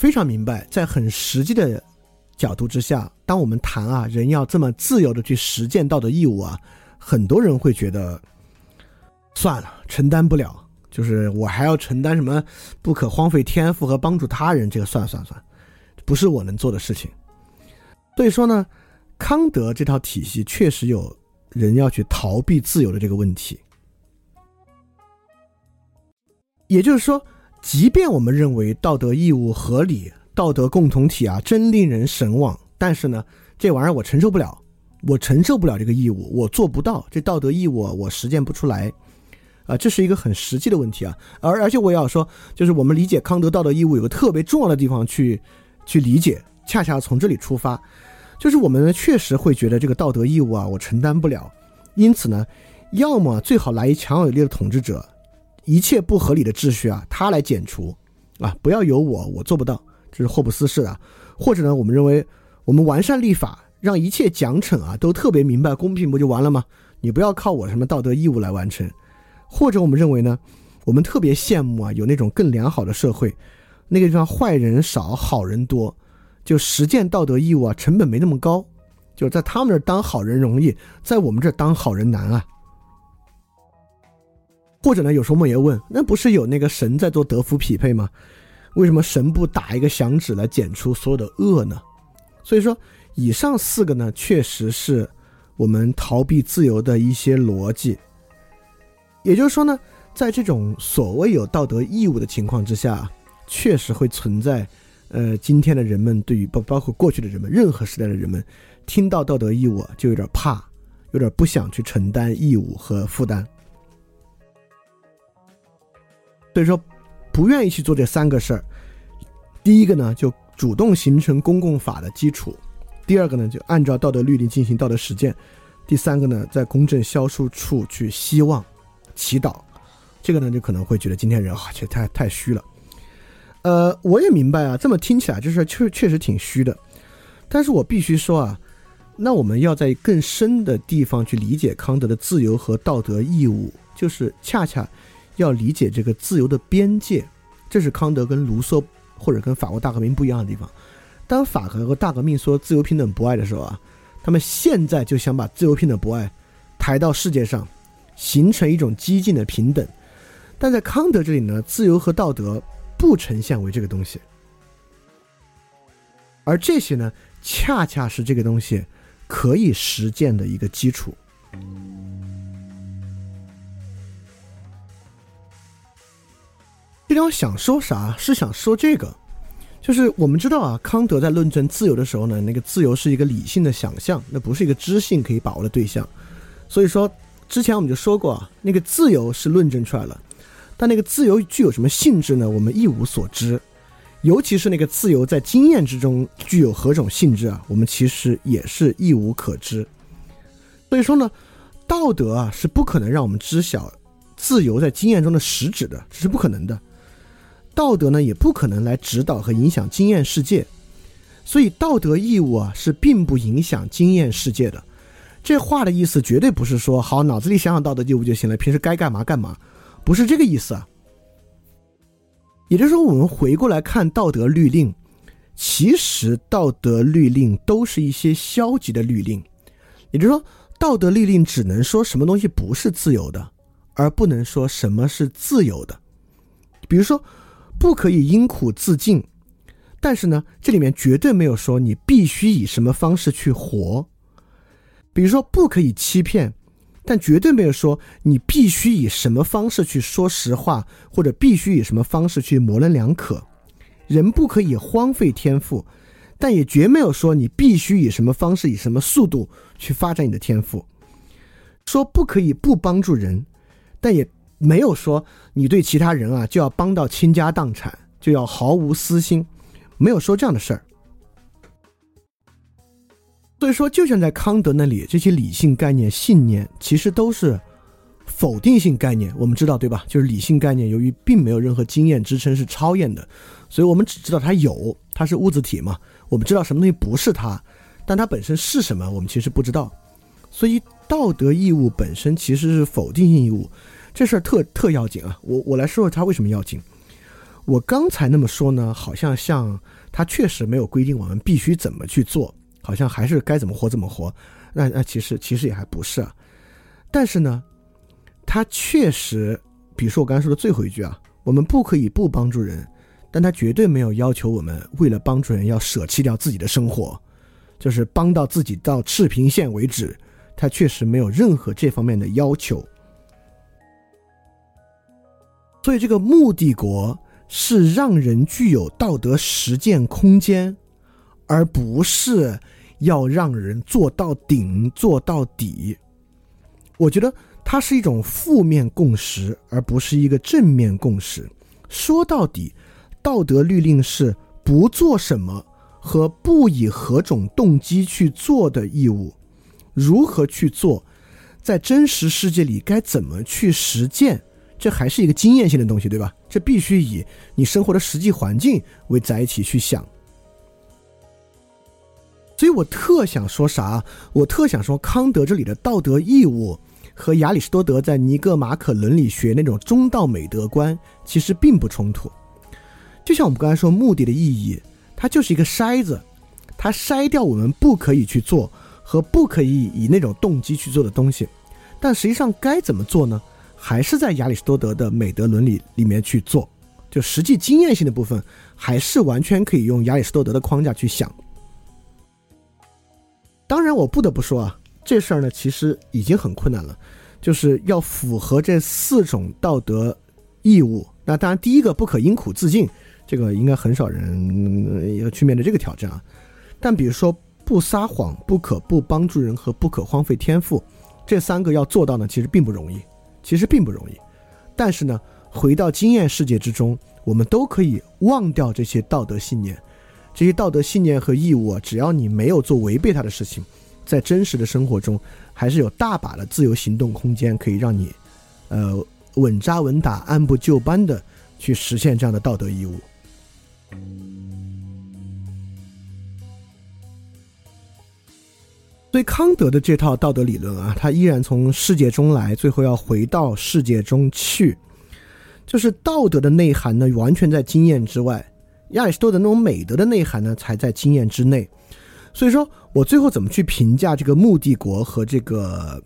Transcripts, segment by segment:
非常明白，在很实际的角度之下，当我们谈啊，人要这么自由的去实践道德义务啊，很多人会觉得算了，承担不了，就是我还要承担什么不可荒废天赋和帮助他人，这个算算算，不是我能做的事情。所以说呢，康德这套体系确实有人要去逃避自由的这个问题，也就是说。即便我们认为道德义务合理，道德共同体啊真令人神往，但是呢，这玩意儿我承受不了，我承受不了这个义务，我做不到这道德义务，我实践不出来，啊，这是一个很实际的问题啊。而而且我也要说，就是我们理解康德道德义务有个特别重要的地方去去理解，恰恰从这里出发，就是我们确实会觉得这个道德义务啊我承担不了，因此呢，要么最好来一强有力的统治者。一切不合理的秩序啊，他来剪除，啊，不要有我，我做不到，这是霍布斯式的。或者呢，我们认为我们完善立法，让一切奖惩啊都特别明白公平，不就完了吗？你不要靠我什么道德义务来完成。或者我们认为呢，我们特别羡慕啊，有那种更良好的社会，那个地方坏人少，好人多，就实践道德义务啊，成本没那么高，就在他们那儿当好人容易，在我们这儿当好人难啊。或者呢？有时候我们也问，那不是有那个神在做德福匹配吗？为什么神不打一个响指来剪除所有的恶呢？所以说，以上四个呢，确实是我们逃避自由的一些逻辑。也就是说呢，在这种所谓有道德义务的情况之下，确实会存在，呃，今天的人们对于包包括过去的人们，任何时代的人们，听到道德义务就有点怕，有点不想去承担义务和负担。所以说，不愿意去做这三个事儿。第一个呢，就主动形成公共法的基础；第二个呢，就按照道德律令进行道德实践；第三个呢，在公正销售处去希望、祈祷。这个呢，就可能会觉得今天人啊，其实太太虚了。呃，我也明白啊，这么听起来就是确确实挺虚的。但是我必须说啊，那我们要在更深的地方去理解康德的自由和道德义务，就是恰恰。要理解这个自由的边界，这是康德跟卢梭或者跟法国大革命不一样的地方。当法国和大革命说自由、平等、博爱的时候啊，他们现在就想把自由、平等、博爱抬到世界上，形成一种激进的平等。但在康德这里呢，自由和道德不呈现为这个东西，而这些呢，恰恰是这个东西可以实践的一个基础。这里我想说啥？是想说这个，就是我们知道啊，康德在论证自由的时候呢，那个自由是一个理性的想象，那不是一个知性可以把握的对象。所以说，之前我们就说过啊，那个自由是论证出来了，但那个自由具有什么性质呢？我们一无所知。尤其是那个自由在经验之中具有何种性质啊？我们其实也是一无可知。所以说呢，道德啊是不可能让我们知晓自由在经验中的实质的，这是不可能的。道德呢，也不可能来指导和影响经验世界，所以道德义务啊是并不影响经验世界的。这话的意思绝对不是说好脑子里想想道德义务就行了，平时该干嘛干嘛，不是这个意思啊。也就是说，我们回过来看道德律令，其实道德律令都是一些消极的律令。也就是说，道德律令只能说什么东西不是自由的，而不能说什么是自由的。比如说。不可以因苦自尽，但是呢，这里面绝对没有说你必须以什么方式去活。比如说，不可以欺骗，但绝对没有说你必须以什么方式去说实话，或者必须以什么方式去模棱两可。人不可以荒废天赋，但也绝没有说你必须以什么方式、以什么速度去发展你的天赋。说不可以不帮助人，但也没有说你对其他人啊就要帮到倾家荡产，就要毫无私心，没有说这样的事儿。所以说，就像在康德那里，这些理性概念、信念其实都是。否定性概念，我们知道对吧？就是理性概念，由于并没有任何经验支撑，是超验的，所以我们只知道它有，它是物质体嘛。我们知道什么东西不是它，但它本身是什么，我们其实不知道。所以道德义务本身其实是否定性义务，这事儿特特要紧啊！我我来说说它为什么要紧。我刚才那么说呢，好像像它确实没有规定我们必须怎么去做，好像还是该怎么活怎么活。那那其实其实也还不是啊。但是呢。他确实，比如说我刚才说的最后一句啊，我们不可以不帮助人，但他绝对没有要求我们为了帮助人要舍弃掉自己的生活，就是帮到自己到赤贫线为止。他确实没有任何这方面的要求。所以这个目的国是让人具有道德实践空间，而不是要让人做到顶做到底。我觉得。它是一种负面共识，而不是一个正面共识。说到底，道德律令是不做什么和不以何种动机去做的义务。如何去做，在真实世界里该怎么去实践，这还是一个经验性的东西，对吧？这必须以你生活的实际环境为载体去想。所以我特想说啥？我特想说康德这里的道德义务。和亚里士多德在尼格马可伦理学那种中道美德观其实并不冲突，就像我们刚才说目的的意义，它就是一个筛子，它筛掉我们不可以去做和不可以以那种动机去做的东西，但实际上该怎么做呢？还是在亚里士多德的美德伦理里面去做，就实际经验性的部分还是完全可以用亚里士多德的框架去想。当然，我不得不说啊。这事儿呢，其实已经很困难了，就是要符合这四种道德义务。那当然，第一个不可因苦自尽，这个应该很少人要去面对这个挑战啊。但比如说，不撒谎、不可不帮助人和不可荒废天赋，这三个要做到呢，其实并不容易，其实并不容易。但是呢，回到经验世界之中，我们都可以忘掉这些道德信念，这些道德信念和义务啊，只要你没有做违背他的事情。在真实的生活中，还是有大把的自由行动空间，可以让你，呃，稳扎稳打、按部就班的去实现这样的道德义务。所以，康德的这套道德理论啊，他依然从世界中来，最后要回到世界中去。就是道德的内涵呢，完全在经验之外；亚里士多德那种美德的内涵呢，才在经验之内。所以说我最后怎么去评价这个目的国和这个，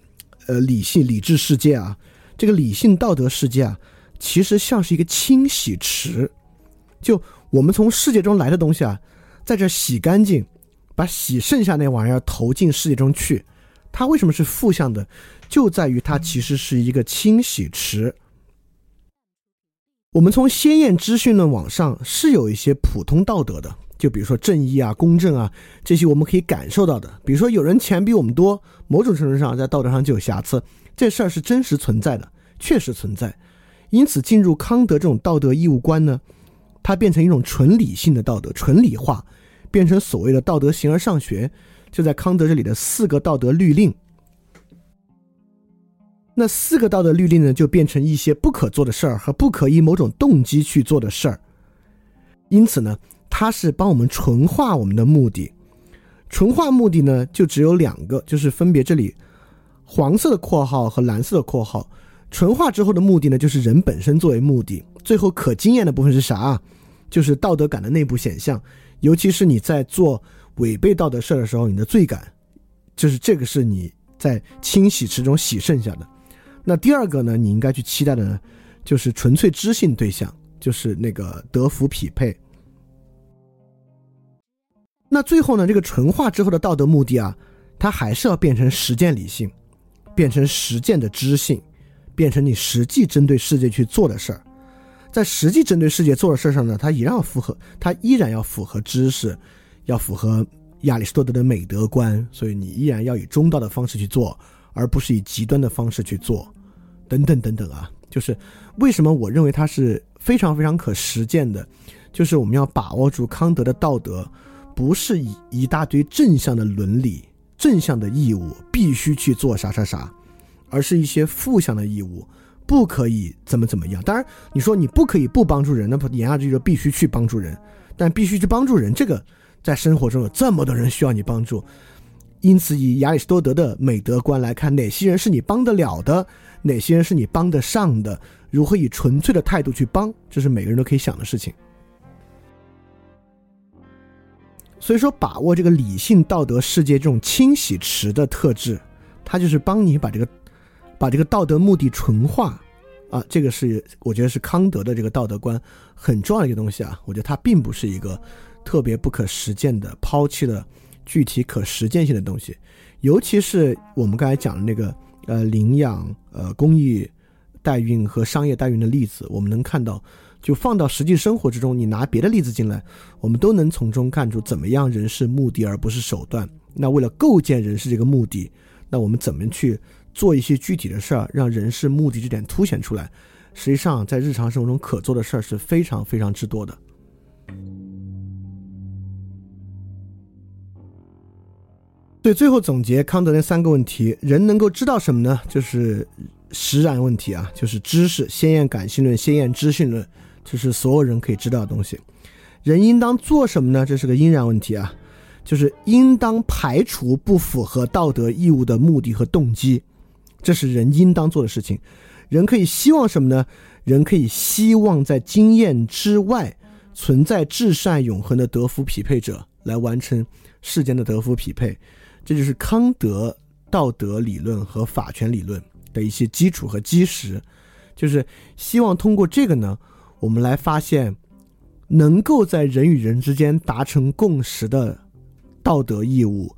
呃，理性理智世界啊？这个理性道德世界啊，其实像是一个清洗池，就我们从世界中来的东西啊，在这洗干净，把洗剩下那玩意儿投进世界中去。它为什么是负向的？就在于它其实是一个清洗池。我们从先验资讯论往上是有一些普通道德的。就比如说正义啊、公正啊这些我们可以感受到的，比如说有人钱比我们多，某种程度上在道德上就有瑕疵，这事儿是真实存在的，确实存在。因此，进入康德这种道德义务观呢，它变成一种纯理性的道德，纯理化，变成所谓的道德形而上学，就在康德这里的四个道德律令。那四个道德律令呢，就变成一些不可做的事儿和不可以某种动机去做的事儿。因此呢。它是帮我们纯化我们的目的，纯化目的呢就只有两个，就是分别这里黄色的括号和蓝色的括号。纯化之后的目的呢，就是人本身作为目的。最后可经验的部分是啥？就是道德感的内部显象，尤其是你在做违背道德事儿的时候，你的罪感，就是这个是你在清洗池中洗剩下的。那第二个呢，你应该去期待的呢，就是纯粹知性对象，就是那个德福匹配。那最后呢？这个纯化之后的道德目的啊，它还是要变成实践理性，变成实践的知性，变成你实际针对世界去做的事儿。在实际针对世界做的事儿上呢，它依然要符合，它依然要符合知识，要符合亚里士多德的美德观。所以你依然要以中道的方式去做，而不是以极端的方式去做，等等等等啊。就是为什么我认为它是非常非常可实践的，就是我们要把握住康德的道德，不是以一大堆正向的伦理。正向的义务必须去做啥啥啥，而是一些负向的义务不可以怎么怎么样。当然，你说你不可以不帮助人，那不言下之意就必须去帮助人，但必须去帮助人，这个在生活中有这么多人需要你帮助，因此以亚里士多德的美德观来看，哪些人是你帮得了的，哪些人是你帮得上的，如何以纯粹的态度去帮，这是每个人都可以想的事情。所以说，把握这个理性道德世界这种清洗池的特质，它就是帮你把这个，把这个道德目的纯化，啊，这个是我觉得是康德的这个道德观很重要的一个东西啊。我觉得它并不是一个特别不可实践的、抛弃了具体可实践性的东西，尤其是我们刚才讲的那个呃领养、呃公益代孕和商业代孕的例子，我们能看到。就放到实际生活之中，你拿别的例子进来，我们都能从中看出怎么样人是目的而不是手段。那为了构建人是这个目的，那我们怎么去做一些具体的事儿，让人事目的这点凸显出来？实际上，在日常生活中可做的事儿是非常非常之多的。对，最后总结康德那三个问题：人能够知道什么呢？就是实然问题啊，就是知识、先验感性论、先验知性论。这是所有人可以知道的东西。人应当做什么呢？这是个因然问题啊，就是应当排除不符合道德义务的目的和动机，这是人应当做的事情。人可以希望什么呢？人可以希望在经验之外存在至善永恒的德福匹配者，来完成世间的德福匹配。这就是康德道德理论和法权理论的一些基础和基石，就是希望通过这个呢。我们来发现，能够在人与人之间达成共识的道德义务，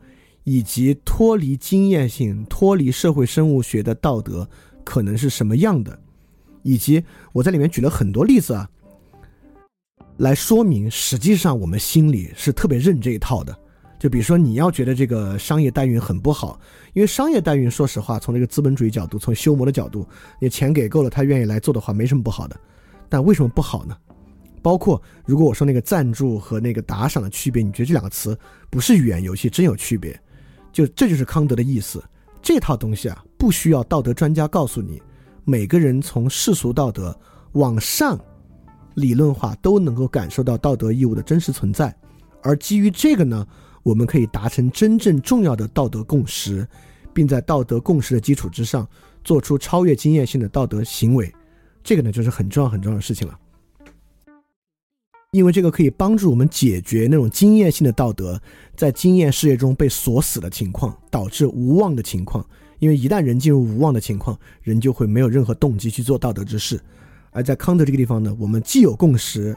以及脱离经验性、脱离社会生物学的道德可能是什么样的，以及我在里面举了很多例子啊，来说明实际上我们心里是特别认这一套的。就比如说，你要觉得这个商业代孕很不好，因为商业代孕，说实话，从这个资本主义角度，从修魔的角度，你钱给够了，他愿意来做的话，没什么不好的。但为什么不好呢？包括如果我说那个赞助和那个打赏的区别，你觉得这两个词不是语言游戏，真有区别？就这就是康德的意思。这套东西啊，不需要道德专家告诉你，每个人从世俗道德往上理论化都能够感受到道德义务的真实存在。而基于这个呢，我们可以达成真正重要的道德共识，并在道德共识的基础之上，做出超越经验性的道德行为。这个呢，就是很重要很重要的事情了，因为这个可以帮助我们解决那种经验性的道德在经验世界中被锁死的情况，导致无望的情况。因为一旦人进入无望的情况，人就会没有任何动机去做道德之事。而在康德这个地方呢，我们既有共识，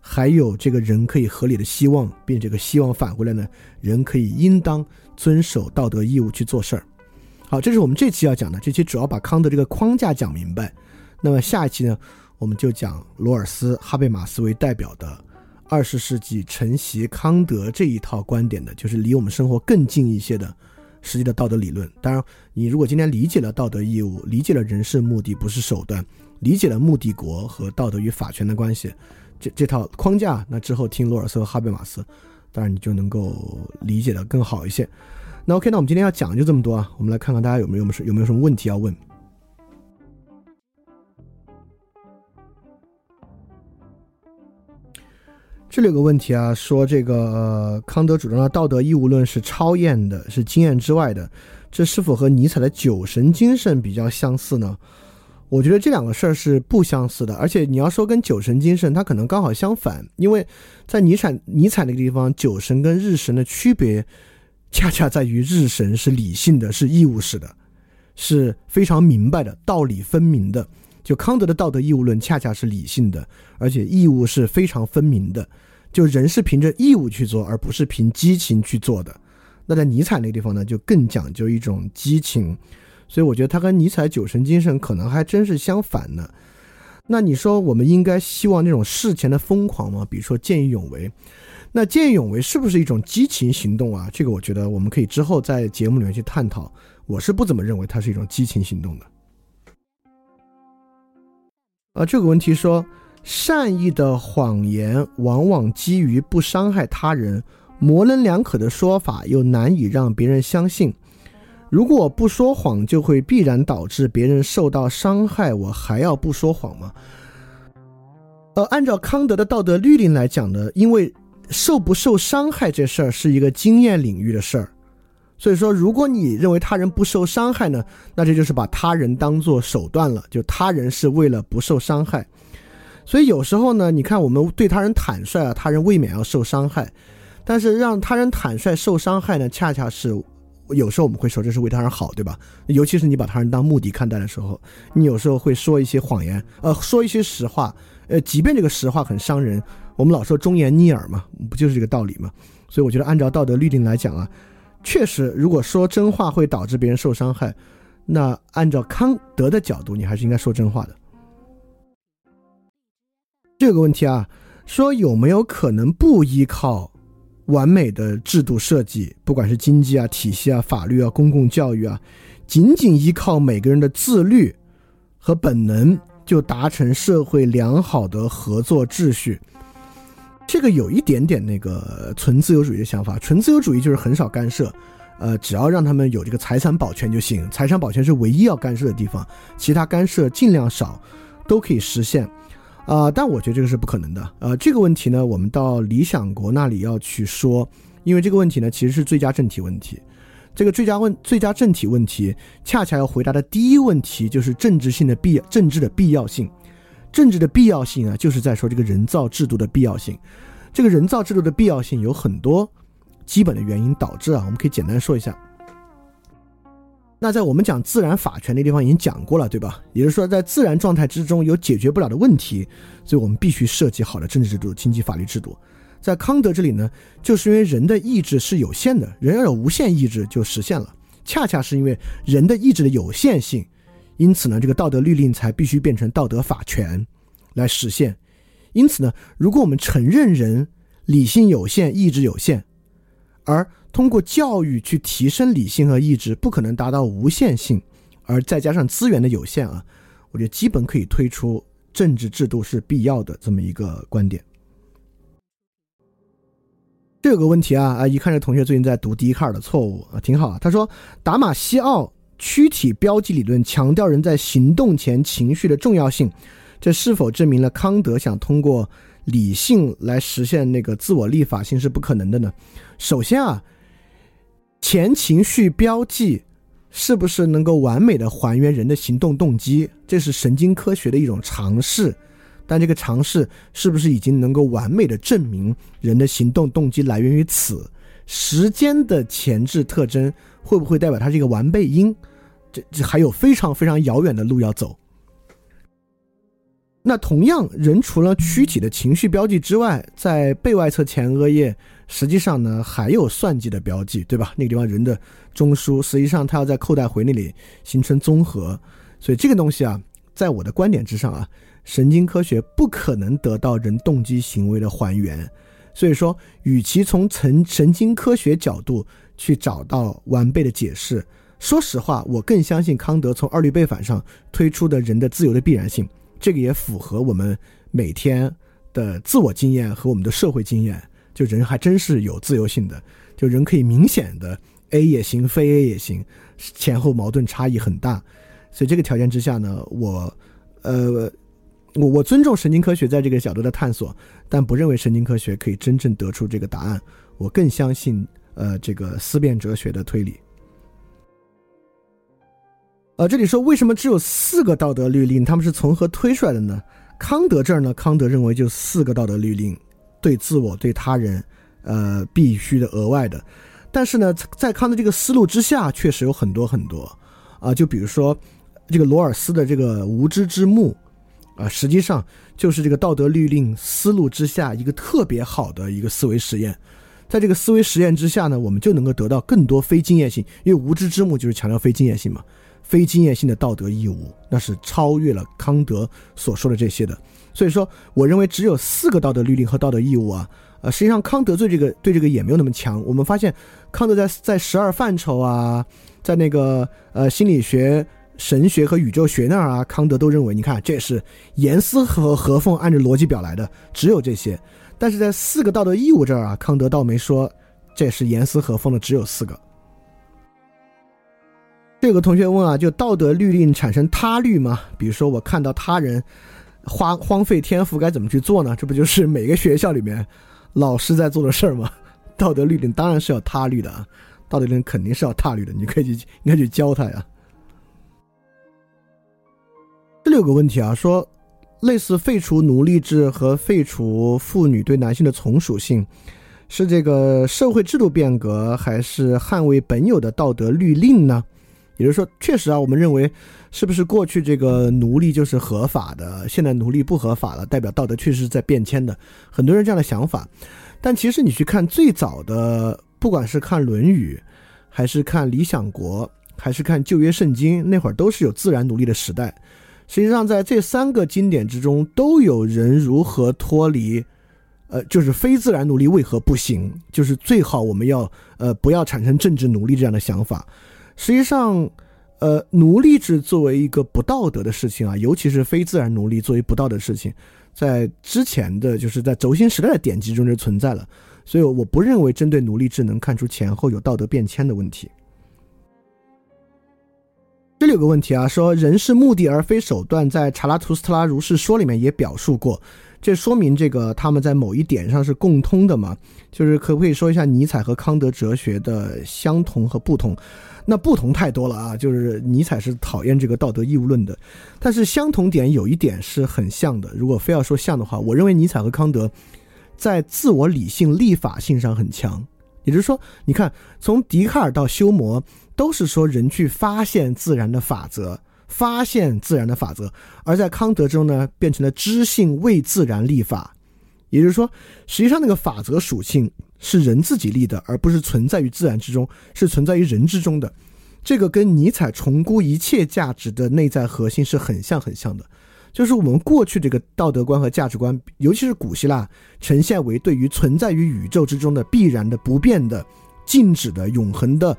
还有这个人可以合理的希望，并这个希望返回来呢，人可以应当遵守道德义务去做事儿。好，这是我们这期要讲的，这期主要把康德这个框架讲明白。那么下一期呢，我们就讲罗尔斯、哈贝马斯为代表的二十世纪承袭康德这一套观点的，就是离我们生活更近一些的实际的道德理论。当然，你如果今天理解了道德义务，理解了人是目的不是手段，理解了目的国和道德与法权的关系，这这套框架，那之后听罗尔斯和哈贝马斯，当然你就能够理解的更好一些。那 OK，那我们今天要讲就这么多啊，我们来看看大家有没有什有没有什么问题要问。这里有个问题啊，说这个康德主张的道德义务论是超验的，是经验之外的，这是否和尼采的酒神精神比较相似呢？我觉得这两个事儿是不相似的，而且你要说跟酒神精神，它可能刚好相反，因为在尼采尼采那个地方，酒神跟日神的区别，恰恰在于日神是理性的，是义务式的，是非常明白的，道理分明的。就康德的道德义务论恰恰是理性的，而且义务是非常分明的。就人是凭着义务去做，而不是凭激情去做的。那在尼采那个地方呢，就更讲究一种激情。所以我觉得他跟尼采九神精神可能还真是相反的。那你说我们应该希望那种事前的疯狂吗？比如说见义勇为，那见义勇为是不是一种激情行动啊？这个我觉得我们可以之后在节目里面去探讨。我是不怎么认为它是一种激情行动的。啊，这个问题说，善意的谎言往往基于不伤害他人，模棱两可的说法又难以让别人相信。如果我不说谎，就会必然导致别人受到伤害，我还要不说谎吗？呃，按照康德的道德律令来讲呢，因为受不受伤害这事儿是一个经验领域的事儿。所以说，如果你认为他人不受伤害呢，那这就是把他人当做手段了，就他人是为了不受伤害。所以有时候呢，你看我们对他人坦率啊，他人未免要受伤害，但是让他人坦率受伤害呢，恰恰是有时候我们会说这是为他人好，对吧？尤其是你把他人当目的看待的时候，你有时候会说一些谎言，呃，说一些实话，呃，即便这个实话很伤人，我们老说忠言逆耳嘛，不就是这个道理吗？所以我觉得按照道德律令来讲啊。确实，如果说真话会导致别人受伤害，那按照康德的角度，你还是应该说真话的。这个问题啊，说有没有可能不依靠完美的制度设计，不管是经济啊、体系啊、法律啊、公共教育啊，仅仅依靠每个人的自律和本能，就达成社会良好的合作秩序？这个有一点点那个纯自由主义的想法，纯自由主义就是很少干涉，呃，只要让他们有这个财产保全就行，财产保全是唯一要干涉的地方，其他干涉尽量少，都可以实现，啊，但我觉得这个是不可能的，呃，这个问题呢，我们到理想国那里要去说，因为这个问题呢，其实是最佳政体问题，这个最佳问最佳政体问题，恰恰要回答的第一问题就是政治性的必政治的必要性。政治的必要性啊，就是在说这个人造制度的必要性。这个人造制度的必要性有很多基本的原因导致啊，我们可以简单说一下。那在我们讲自然法权的地方已经讲过了，对吧？也就是说，在自然状态之中有解决不了的问题，所以我们必须设计好的政治制度、经济法律制度。在康德这里呢，就是因为人的意志是有限的，人要有无限意志就实现了。恰恰是因为人的意志的有限性。因此呢，这个道德律令才必须变成道德法权来实现。因此呢，如果我们承认人理性有限、意志有限，而通过教育去提升理性和意志，不可能达到无限性，而再加上资源的有限啊，我觉得基本可以推出政治制度是必要的这么一个观点。这有个问题啊啊，一看这同学最近在读笛卡尔的错误啊，挺好。他说达马西奥。躯体标记理论强调人在行动前情绪的重要性，这是否证明了康德想通过理性来实现那个自我立法性是不可能的呢？首先啊，前情绪标记是不是能够完美的还原人的行动动机？这是神经科学的一种尝试，但这个尝试是不是已经能够完美的证明人的行动动机来源于此？时间的前置特征会不会代表它是一个完备因？这还有非常非常遥远的路要走。那同样，人除了躯体的情绪标记之外，在背外侧前额叶，实际上呢还有算计的标记，对吧？那个地方人的中枢，实际上它要在扣带回那里形成综合，所以这个东西啊，在我的观点之上啊，神经科学不可能得到人动机行为的还原。所以说，与其从神神经科学角度去找到完备的解释，说实话，我更相信康德从二律背反上推出的人的自由的必然性，这个也符合我们每天的自我经验和我们的社会经验。就人还真是有自由性的，就人可以明显的 A 也行，非 A 也行，前后矛盾差异很大。所以这个条件之下呢，我，呃。我我尊重神经科学在这个角度的探索，但不认为神经科学可以真正得出这个答案。我更相信，呃，这个思辨哲学的推理。呃，这里说为什么只有四个道德律令？他们是从何推出来的呢？康德这儿呢？康德认为就四个道德律令，对自我、对他人，呃，必须的、额外的。但是呢，在康德这个思路之下，确实有很多很多啊。就比如说这个罗尔斯的这个无知之幕。啊，实际上就是这个道德律令思路之下一个特别好的一个思维实验，在这个思维实验之下呢，我们就能够得到更多非经验性，因为无知之幕就是强调非经验性嘛，非经验性的道德义务，那是超越了康德所说的这些的。所以说，我认为只有四个道德律令和道德义务啊，呃，实际上康德对这个对这个也没有那么强。我们发现，康德在在十二范畴啊，在那个呃心理学、神学和宇宙学那儿啊，康德都认为，你看这是严丝和合缝按照逻辑表来的，只有这些。但是在四个道德义务这儿啊，康德倒没说这是严丝合缝的，只有四个。这个同学问啊，就道德律令产生他律吗？比如说我看到他人。花荒废天赋该怎么去做呢？这不就是每个学校里面老师在做的事儿吗？道德律令当然是要他律的啊，道德律令肯定是要他律的，你可以去应该去教他呀。这里有个问题啊，说类似废除奴隶制和废除妇女对男性的从属性，是这个社会制度变革还是捍卫本有的道德律令呢？也就是说，确实啊，我们认为，是不是过去这个奴隶就是合法的，现在奴隶不合法了，代表道德确实是在变迁的。很多人这样的想法，但其实你去看最早的，不管是看《论语》，还是看《理想国》，还是看旧约圣经，那会儿都是有自然奴隶的时代。实际上，在这三个经典之中，都有人如何脱离，呃，就是非自然奴隶为何不行？就是最好我们要呃不要产生政治奴隶这样的想法。实际上，呃，奴隶制作为一个不道德的事情啊，尤其是非自然奴隶作为不道德的事情，在之前的就是在轴心时代的典籍中就存在了，所以我不认为针对奴隶制能看出前后有道德变迁的问题。这里有个问题啊，说人是目的而非手段，在查拉图斯特拉如是说里面也表述过。这说明这个他们在某一点上是共通的嘛？就是可不可以说一下尼采和康德哲学的相同和不同？那不同太多了啊！就是尼采是讨厌这个道德义务论的，但是相同点有一点是很像的。如果非要说像的话，我认为尼采和康德在自我理性立法性上很强。也就是说，你看从笛卡尔到休谟，都是说人去发现自然的法则。发现自然的法则，而在康德中呢，变成了知性为自然立法，也就是说，实际上那个法则属性是人自己立的，而不是存在于自然之中，是存在于人之中的。这个跟尼采重估一切价值的内在核心是很像很像的，就是我们过去这个道德观和价值观，尤其是古希腊，呈现为对于存在于宇宙之中的必然的、不变的、静止的、永恒的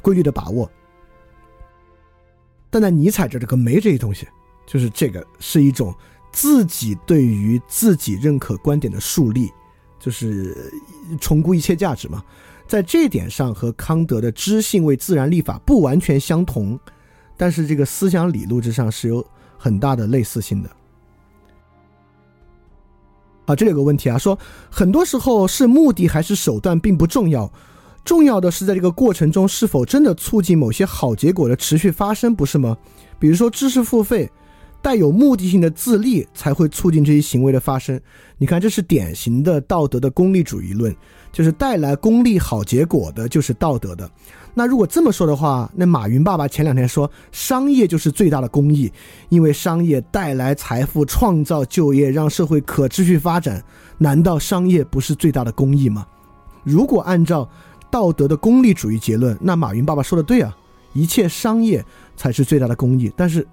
规律的把握。但在尼采这这个没这些东西，就是这个是一种自己对于自己认可观点的树立，就是重估一切价值嘛。在这点上和康德的知性为自然立法不完全相同，但是这个思想理路之上是有很大的类似性的。啊，这里有个问题啊，说很多时候是目的还是手段并不重要。重要的是，在这个过程中是否真的促进某些好结果的持续发生，不是吗？比如说知识付费，带有目的性的自立才会促进这些行为的发生。你看，这是典型的道德的功利主义论，就是带来功利好结果的，就是道德的。那如果这么说的话，那马云爸爸前两天说，商业就是最大的公益，因为商业带来财富、创造就业、让社会可持续发展，难道商业不是最大的公益吗？如果按照道德的功利主义结论，那马云爸爸说的对啊，一切商业才是最大的公益。但是，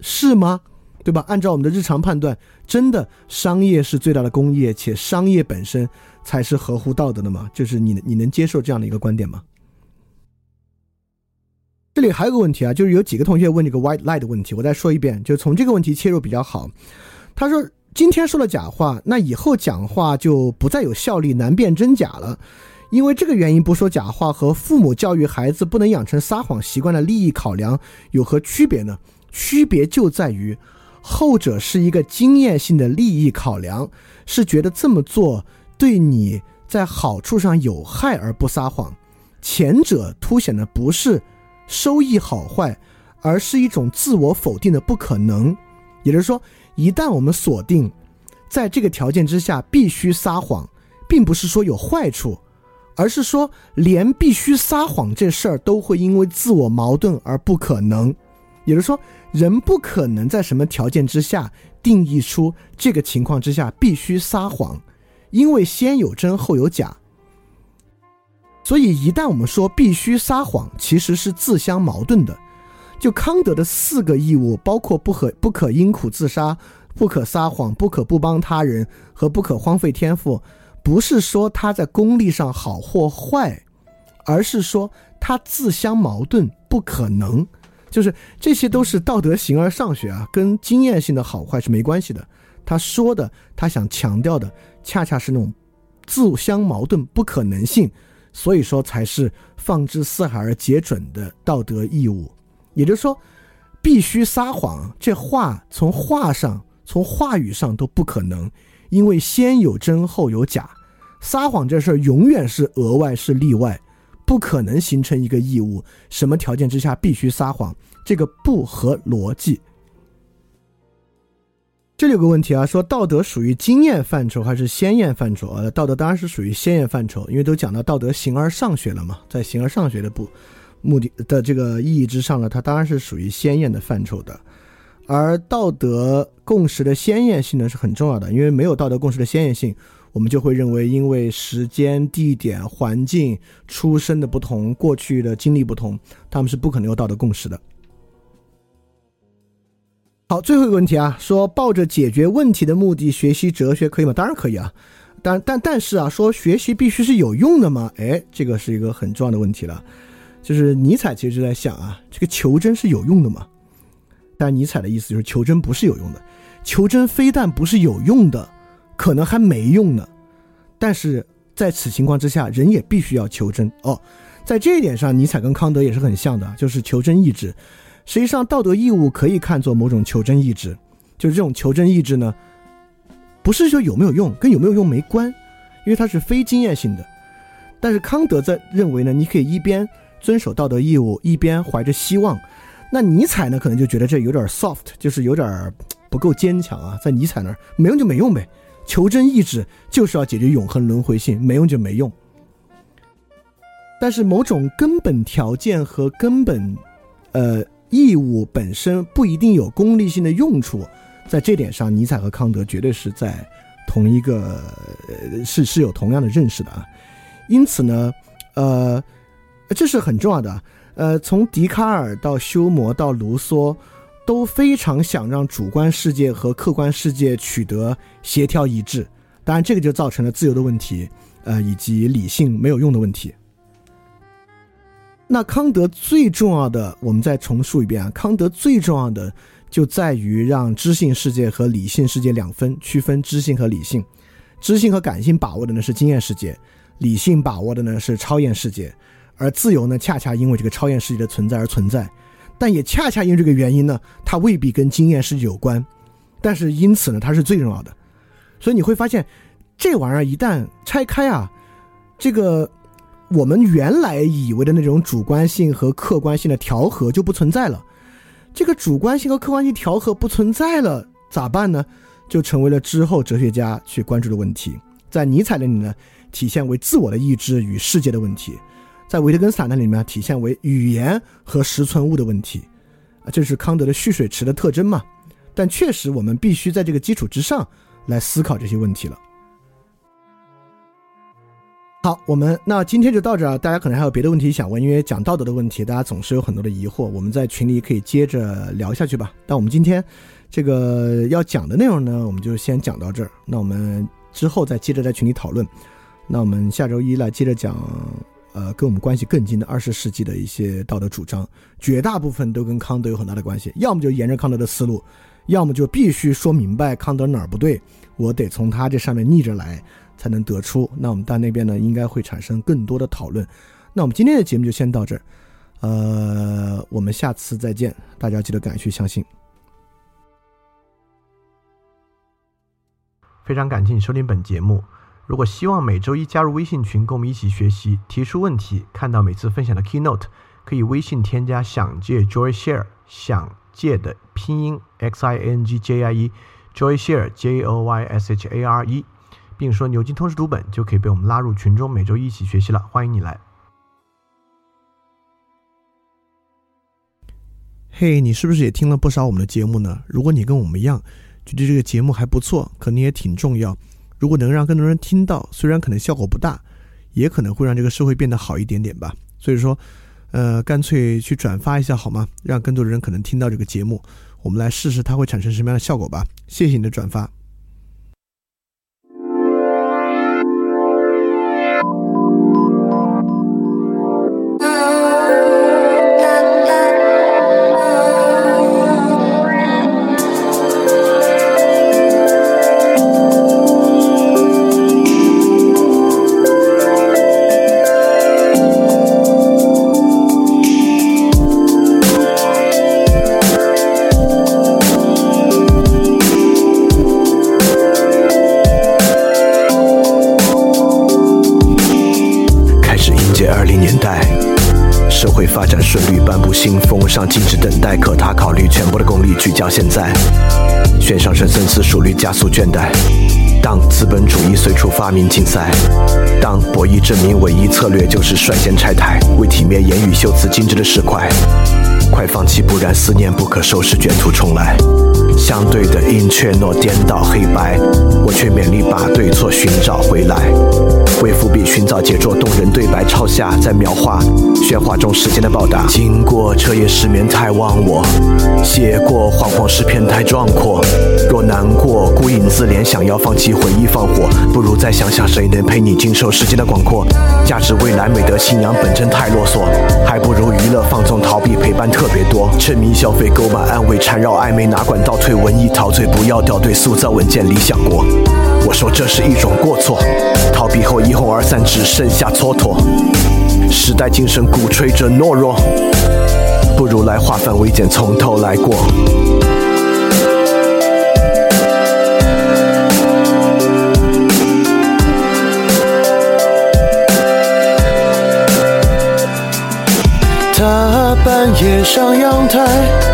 是吗？对吧？按照我们的日常判断，真的商业是最大的工业，且商业本身才是合乎道德的吗？就是你你能接受这样的一个观点吗？这里还有个问题啊，就是有几个同学问这个 white lie 的问题，我再说一遍，就从这个问题切入比较好。他说，今天说了假话，那以后讲话就不再有效力，难辨真假了。因为这个原因不说假话和父母教育孩子不能养成撒谎习惯的利益考量有何区别呢？区别就在于，后者是一个经验性的利益考量，是觉得这么做对你在好处上有害而不撒谎；前者凸显的不是收益好坏，而是一种自我否定的不可能。也就是说，一旦我们锁定在这个条件之下必须撒谎，并不是说有坏处。而是说，连必须撒谎这事儿都会因为自我矛盾而不可能，也就是说，人不可能在什么条件之下定义出这个情况之下必须撒谎，因为先有真后有假。所以，一旦我们说必须撒谎，其实是自相矛盾的，就康德的四个义务，包括不可不可因苦自杀、不可撒谎、不可不帮他人和不可荒废天赋，不是说他在功利上好或坏，而是说他自相矛盾，不可能。就是这些都是道德形而上学啊，跟经验性的好坏是没关系的。他说的，他想强调的，恰恰是那种自相矛盾、不可能性，所以说才是放之四海而皆准的道德义务。也就是说，必须撒谎，这话从话上、从话语上都不可能，因为先有真后有假，撒谎这事儿永远是额外，是例外。不可能形成一个义务，什么条件之下必须撒谎？这个不合逻辑。这里有个问题啊，说道德属于经验范畴还是先验范畴？呃，道德当然是属于先验范畴，因为都讲到道德形而上学了嘛，在形而上学的不目的的这个意义之上呢，它当然是属于先验的范畴的。而道德共识的先验性呢是很重要的，因为没有道德共识的先验性。我们就会认为，因为时间、地点、环境、出身的不同，过去的经历不同，他们是不可能有道德共识的。好，最后一个问题啊，说抱着解决问题的目的学习哲学可以吗？当然可以啊，但但但是啊，说学习必须是有用的吗？哎，这个是一个很重要的问题了。就是尼采其实就在想啊，这个求真是有用的吗？但尼采的意思就是求真不是有用的，求真非但不是有用的。可能还没用呢，但是在此情况之下，人也必须要求真哦。在这一点上，尼采跟康德也是很像的，就是求真意志。实际上，道德义务可以看作某种求真意志，就是这种求真意志呢，不是说有没有用，跟有没有用没关，因为它是非经验性的。但是康德在认为呢，你可以一边遵守道德义务，一边怀着希望。那尼采呢，可能就觉得这有点 soft，就是有点不够坚强啊。在尼采那儿，没用就没用呗。求真意志就是要解决永恒轮回性，没用就没用。但是某种根本条件和根本，呃，义务本身不一定有功利性的用处，在这点上，尼采和康德绝对是在同一个，是是有同样的认识的啊。因此呢，呃，这是很重要的。呃，从笛卡尔到休谟到卢梭。都非常想让主观世界和客观世界取得协调一致，当然这个就造成了自由的问题，呃，以及理性没有用的问题。那康德最重要的，我们再重述一遍啊，康德最重要的就在于让知性世界和理性世界两分，区分知性和理性。知性和感性把握的呢是经验世界，理性把握的呢是超验世界，而自由呢恰恰因为这个超验世界的存在而存在。但也恰恰因为这个原因呢，它未必跟经验是有关，但是因此呢，它是最重要的。所以你会发现，这玩意儿一旦拆开啊，这个我们原来以为的那种主观性和客观性的调和就不存在了。这个主观性和客观性调和不存在了，咋办呢？就成为了之后哲学家去关注的问题。在尼采那里呢，体现为自我的意志与世界的问题。在维特根斯坦那里面体现为语言和实存物的问题，啊，这是康德的蓄水池的特征嘛？但确实，我们必须在这个基础之上来思考这些问题了。好，我们那今天就到这儿。大家可能还有别的问题想问，因为讲道德的问题，大家总是有很多的疑惑。我们在群里可以接着聊下去吧。但我们今天这个要讲的内容呢，我们就先讲到这儿。那我们之后再接着在群里讨论。那我们下周一来接着讲。呃，跟我们关系更近的二十世纪的一些道德主张，绝大部分都跟康德有很大的关系。要么就沿着康德的思路，要么就必须说明白康德哪儿不对，我得从他这上面逆着来，才能得出。那我们到那边呢，应该会产生更多的讨论。那我们今天的节目就先到这儿，呃，我们下次再见，大家记得敢去相信。非常感谢你收听本节目。如果希望每周一加入微信群，跟我们一起学习，提出问题，看到每次分享的 keynote，可以微信添加“想借 Joy Share”，想借的拼音 x i n g j i e，Joy Share j o y s h a r e，并说牛津通识读本，就可以被我们拉入群中，每周一起学习了。欢迎你来。嘿，你是不是也听了不少我们的节目呢？如果你跟我们一样，觉得这个节目还不错，可能也挺重要。如果能让更多人听到，虽然可能效果不大，也可能会让这个社会变得好一点点吧。所以说，呃，干脆去转发一下好吗？让更多的人可能听到这个节目，我们来试试它会产生什么样的效果吧。谢谢你的转发。发展顺利，颁布新风尚禁止等待，可他考虑全部的功力聚焦现在，悬上身深思熟虑加速倦怠。当资本主义随处发明竞赛，当博弈证明唯一策略就是率先拆台，为体面言语修辞精致的石块，快放弃，不然思念不可收拾，卷土重来。相对的阴却诺颠倒黑白，我却勉力把对错寻找回来。为伏笔寻找杰作动人对白，抄下在描画喧哗中时间的报答。经过彻夜失眠太忘我，写过惶惶诗篇太壮阔。若难过孤影自怜，想要放弃回忆放火，不如再想想谁能陪你经受时间的广阔。价值未来美德信仰本真太啰嗦，还不如娱乐放纵逃避陪伴特别多。沉迷消费购买安慰缠绕暧昧哪管倒退。文艺陶醉，不要掉队，塑造稳健理想国。我说这是一种过错，逃避后一哄而散，只剩下蹉跎。时代精神鼓吹着懦弱，不如来化繁为简，从头来过。他半夜上阳台。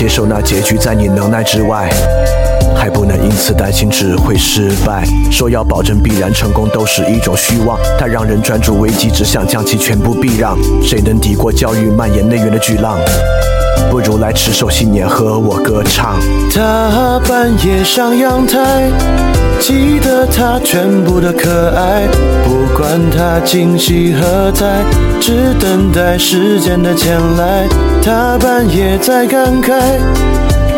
接受那结局在你能耐之外。还不能因此担心只会失败，说要保证必然成功都是一种虚妄，它让人专注危机，只想将其全部避让。谁能抵过教育蔓延内源的巨浪？不如来持守信念，和我歌唱。他半夜上阳台，记得他全部的可爱，不管他惊喜何在，只等待时间的前来。他半夜在感慨。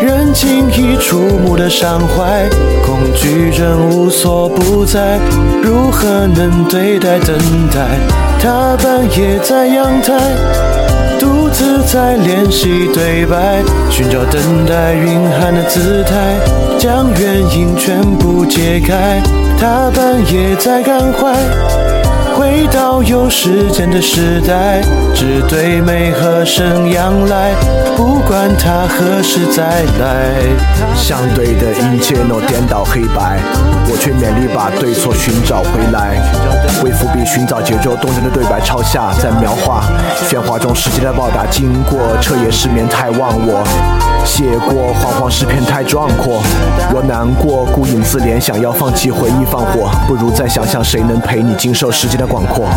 人轻易触目的伤怀，恐惧症无所不在，如何能对待等待？他半夜在阳台，自在练习对白，寻找等待蕴含的姿态，将原因全部解开。他半夜在感怀。回到有时间的时代，只对美和声仰赖，不管他何时再来。相对的一切都颠倒黑白，我却勉力把对错寻找回来。为伏笔寻找节奏动人的对白，抄下在描画喧哗中时间的报答。经过彻夜失眠太忘我，写过惶惶诗篇太壮阔。若难过孤影自怜，想要放弃回忆放火，不如再想想谁能陪你经受时间的。广阔。